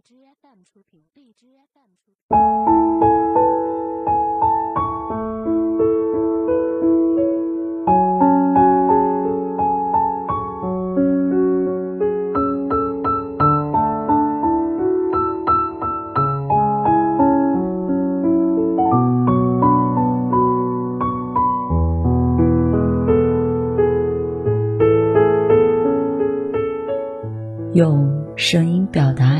荔枝 FM 出品，荔枝 FM 出品。用声音表达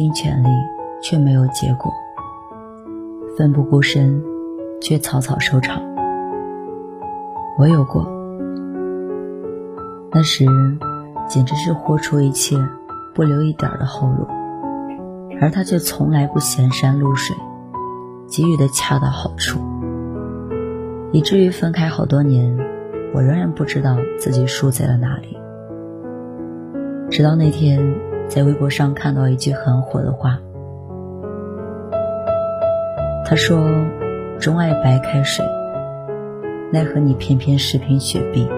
尽全力却没有结果，奋不顾身却草草收场？我有过，那时简直是豁出一切，不留一点的后路，而他却从来不嫌山露水，给予的恰到好处，以至于分开好多年，我仍然不知道自己输在了哪里。直到那天，在微博上看到一句很火的话，他说：“钟爱白开水，奈何你偏偏是瓶雪碧。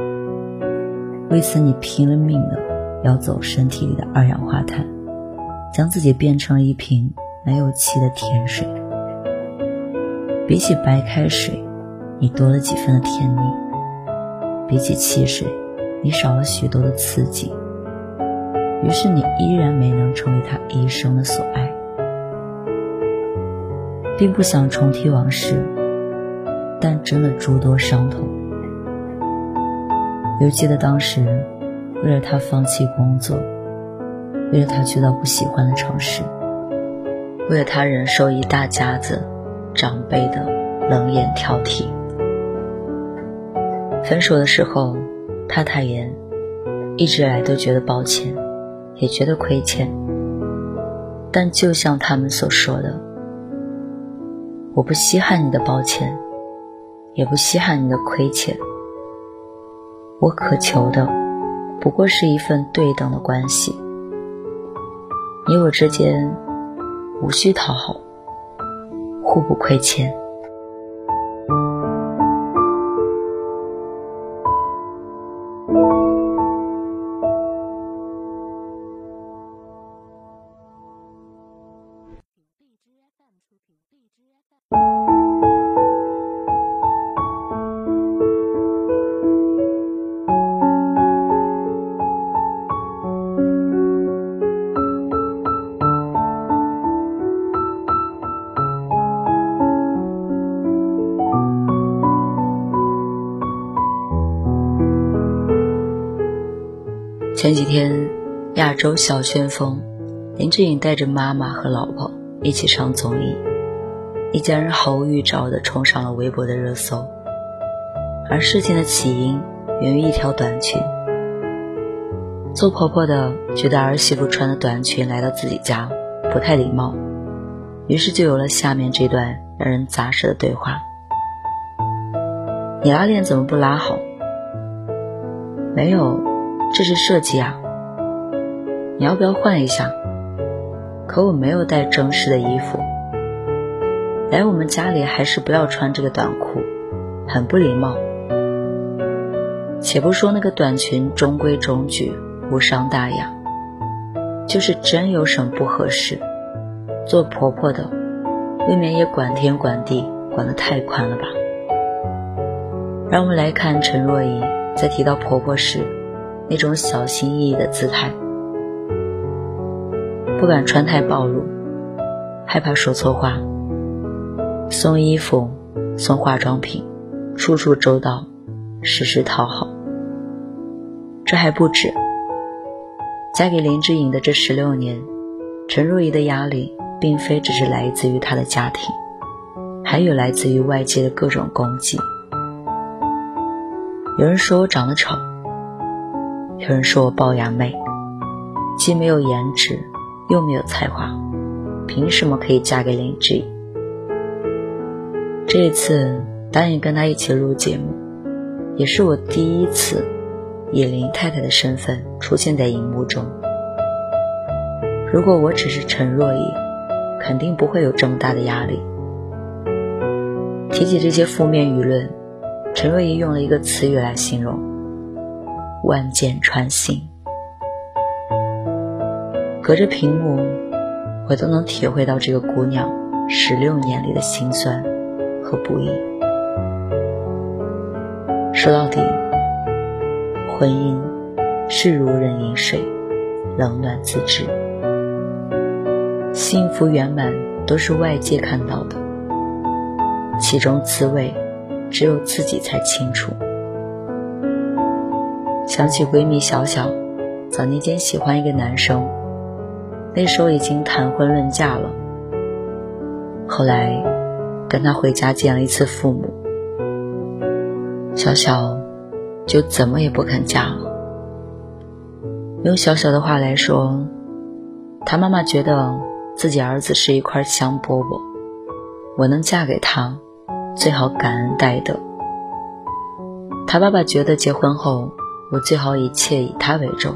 为此你拼了命的要走身体里的二氧化碳，将自己变成了一瓶没有气的甜水。比起白开水，你多了几分的甜腻；比起汽水，你少了许多的刺激。”于是你依然没能成为他一生的所爱，并不想重提往事，但真的诸多伤痛。犹记得当时，为了他放弃工作，为了他去到不喜欢的城市，为了他忍受一大家子长辈的冷眼挑剔。分手的时候，他坦言，一直来都觉得抱歉。也觉得亏欠，但就像他们所说的，我不稀罕你的抱歉，也不稀罕你的亏欠。我渴求的不过是一份对等的关系，你我之间无需讨好，互不亏欠。前几天，亚洲小旋风林志颖带着妈妈和老婆一起上综艺，一家人毫无预兆地冲上了微博的热搜。而事情的起因源于一条短裙。做婆婆的觉得儿媳妇穿的短裙来到自己家不太礼貌，于是就有了下面这段让人咋舌的对话：“你拉链怎么不拉好？”没有。这是设计啊，你要不要换一下？可我没有带正式的衣服，来我们家里还是不要穿这个短裤，很不礼貌。且不说那个短裙中规中矩，无伤大雅，就是真有什么不合适，做婆婆的未免也管天管地管得太宽了吧？让我们来看陈若仪在提到婆婆时那种小心翼翼的姿态，不敢穿太暴露，害怕说错话，送衣服、送化妆品，处处周到，时时讨好。这还不止，嫁给林志颖的这十六年，陈若仪的压力并非只是来自于她的家庭，还有来自于外界的各种攻击。有人说我长得丑，有人说我龅牙妹，既没有颜值，又没有才华，凭什么可以嫁给林志颖？这一次答应跟他一起录节目，也是我第一次以林太太的身份出现在荧幕中。如果我只是陈若仪，肯定不会有这么大的压力。提起这些负面舆论。陈若仪用了一个词语来形容：万箭穿心。隔着屏幕，我都能体会到这个姑娘十六年里的辛酸和不易。说到底，婚姻是如人饮水，冷暖自知。幸福圆满都是外界看到的，其中滋味。只有自己才清楚。想起闺蜜小小，早年间喜欢一个男生，那时候已经谈婚论嫁了。后来跟他回家见了一次父母，小小就怎么也不肯嫁了。用小小的话来说，他妈妈觉得自己儿子是一块香饽饽，我能嫁给他。最好感恩戴德。他爸爸觉得结婚后，我最好一切以他为重，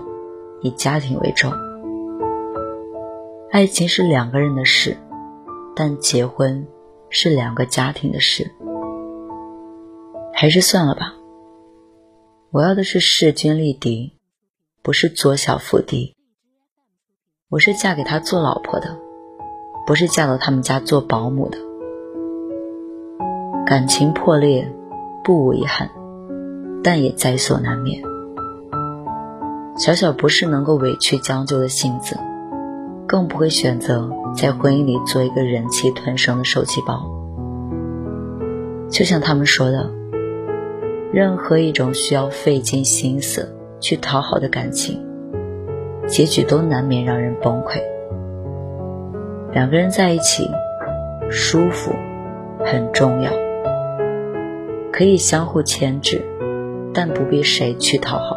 以家庭为重。爱情是两个人的事，但结婚是两个家庭的事。还是算了吧。我要的是势均力敌，不是做小伏低。我是嫁给他做老婆的，不是嫁到他们家做保姆的。感情破裂，不无遗憾，但也在所难免。小小不是能够委屈将就的性子，更不会选择在婚姻里做一个忍气吞声的受气包。就像他们说的，任何一种需要费尽心思去讨好的感情，结局都难免让人崩溃。两个人在一起，舒服很重要。可以相互牵制，但不必谁去讨好。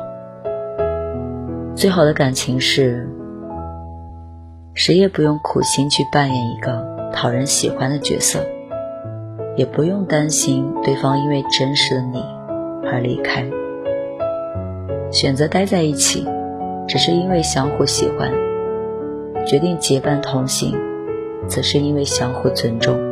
最好的感情是，谁也不用苦心去扮演一个讨人喜欢的角色，也不用担心对方因为真实的你而离开。选择待在一起，只是因为相互喜欢；决定结伴同行，则是因为相互尊重。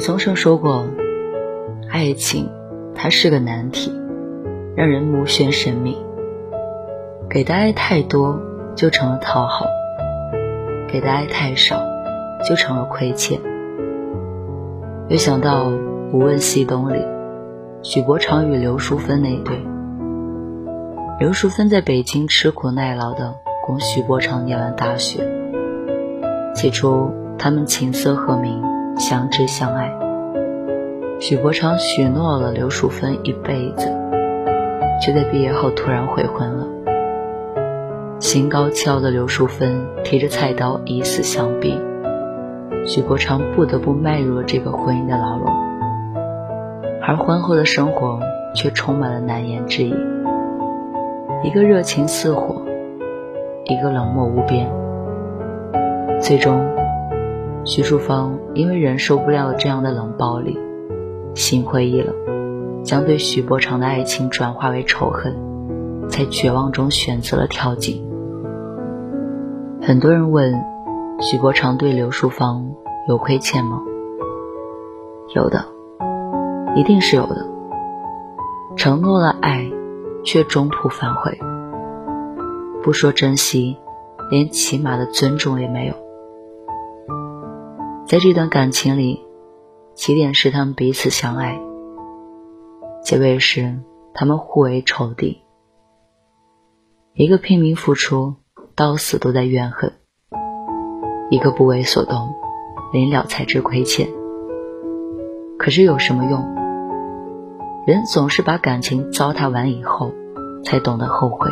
李宗盛说过：“爱情，它是个难题，让人目眩神迷。给的爱太多，就成了讨好；给的爱太少，就成了亏欠。”又想到《无问西东》里，许伯常与刘淑芬那对。刘淑芬在北京吃苦耐劳的供许伯常念完大学。起初，他们琴瑟和鸣。相知相爱，许伯常许诺了刘淑芬一辈子，却在毕业后突然悔婚了。心高气傲的刘淑芬提着菜刀以死相逼，许伯常不得不迈入了这个婚姻的牢笼，而婚后的生活却充满了难言之隐，一个热情似火，一个冷漠无边，最终，徐淑芳因为忍受不了这样的冷暴力，心灰意冷，将对徐伯常的爱情转化为仇恨，在绝望中选择了跳井。很多人问，许伯常对刘淑芳有亏欠吗？有的，一定是有的。承诺了爱，却中途反悔，不说珍惜，连起码的尊重也没有。在这段感情里，起点是他们彼此相爱，结尾是他们互为仇敌。一个拼命付出。到死都在怨恨，一个不为所动，临了才知亏欠。可是有什么用？人总是把感情糟蹋完以后，才懂得后悔。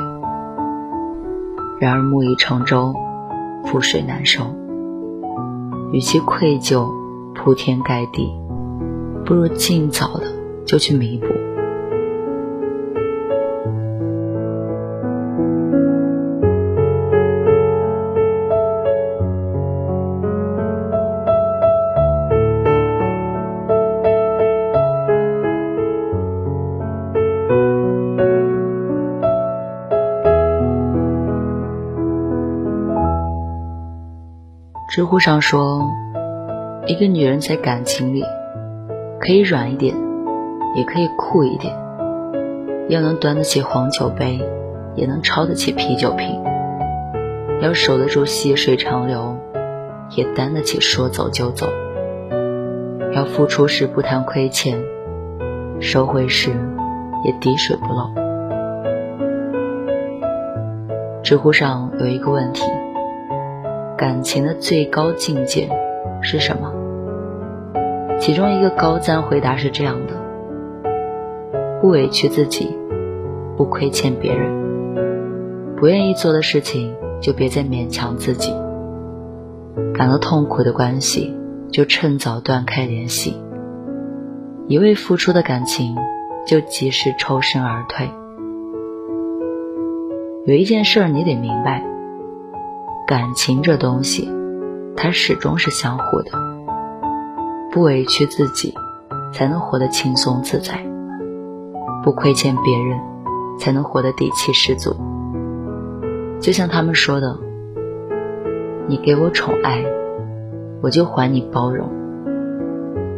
然而木已成舟，覆水难收。与其愧疚铺天盖地，不如尽早的就去弥补。知乎上说，一个女人在感情里可以软一点，也可以酷一点，要能端得起黄酒杯，也能抄得起啤酒瓶；要守得住细水长流，也担得起说走就走；要付出时不谈亏欠，收回时也滴水不漏。知乎上有一个问题。感情的最高境界是什么？其中一个高赞回答是这样的：不委屈自己，不亏欠别人，不愿意做的事情就别再勉强自己。感到痛苦的关系就趁早断开联系，一味付出的感情就及时抽身而退。有一件事你得明白。感情这东西，它始终是相互的。不委屈自己，才能活得轻松自在；不亏欠别人，才能活得底气十足。就像他们说的：“你给我宠爱，我就还你包容；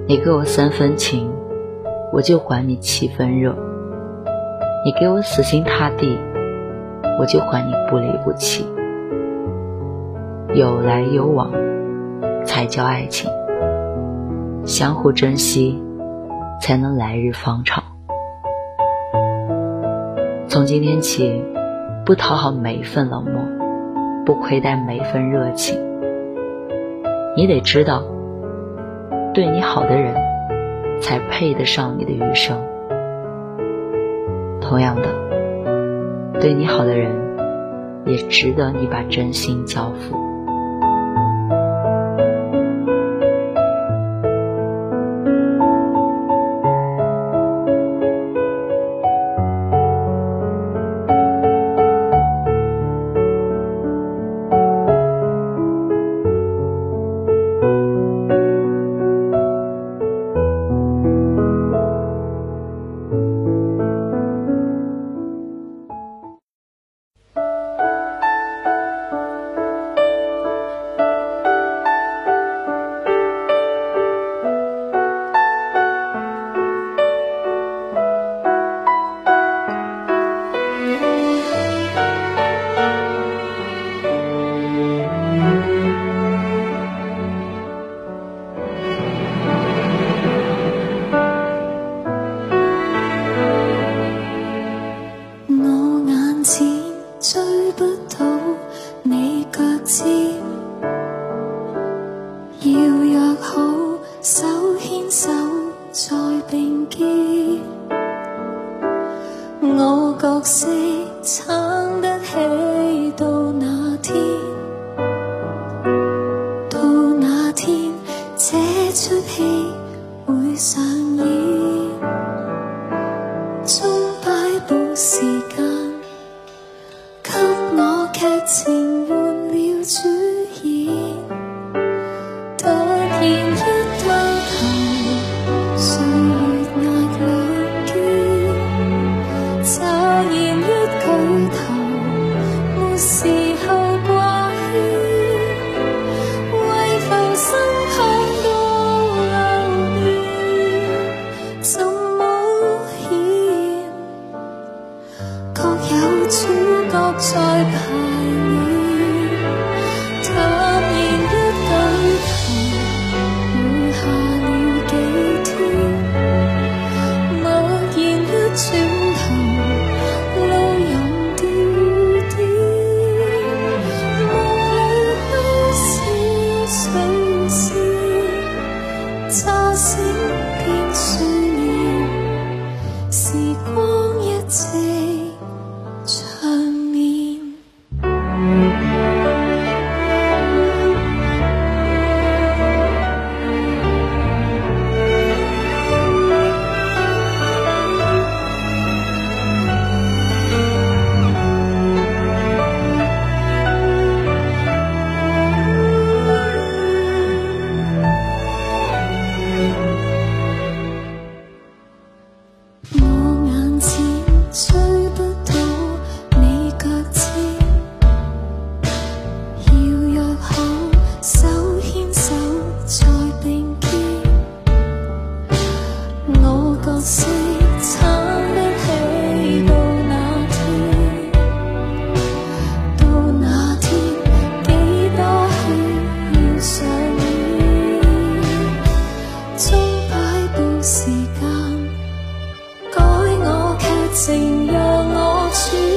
你给我三分情，我就还你七分热；你给我死心塌地，我就还你不离不弃。”有来有往，才叫爱情；相互珍惜，才能来日方长。从今天起，不讨好每一份冷漠，不亏待每一份热情。你得知道，对你好的人，才配得上你的余生。同样的，对你好的人，也值得你把真心交付。情让我痴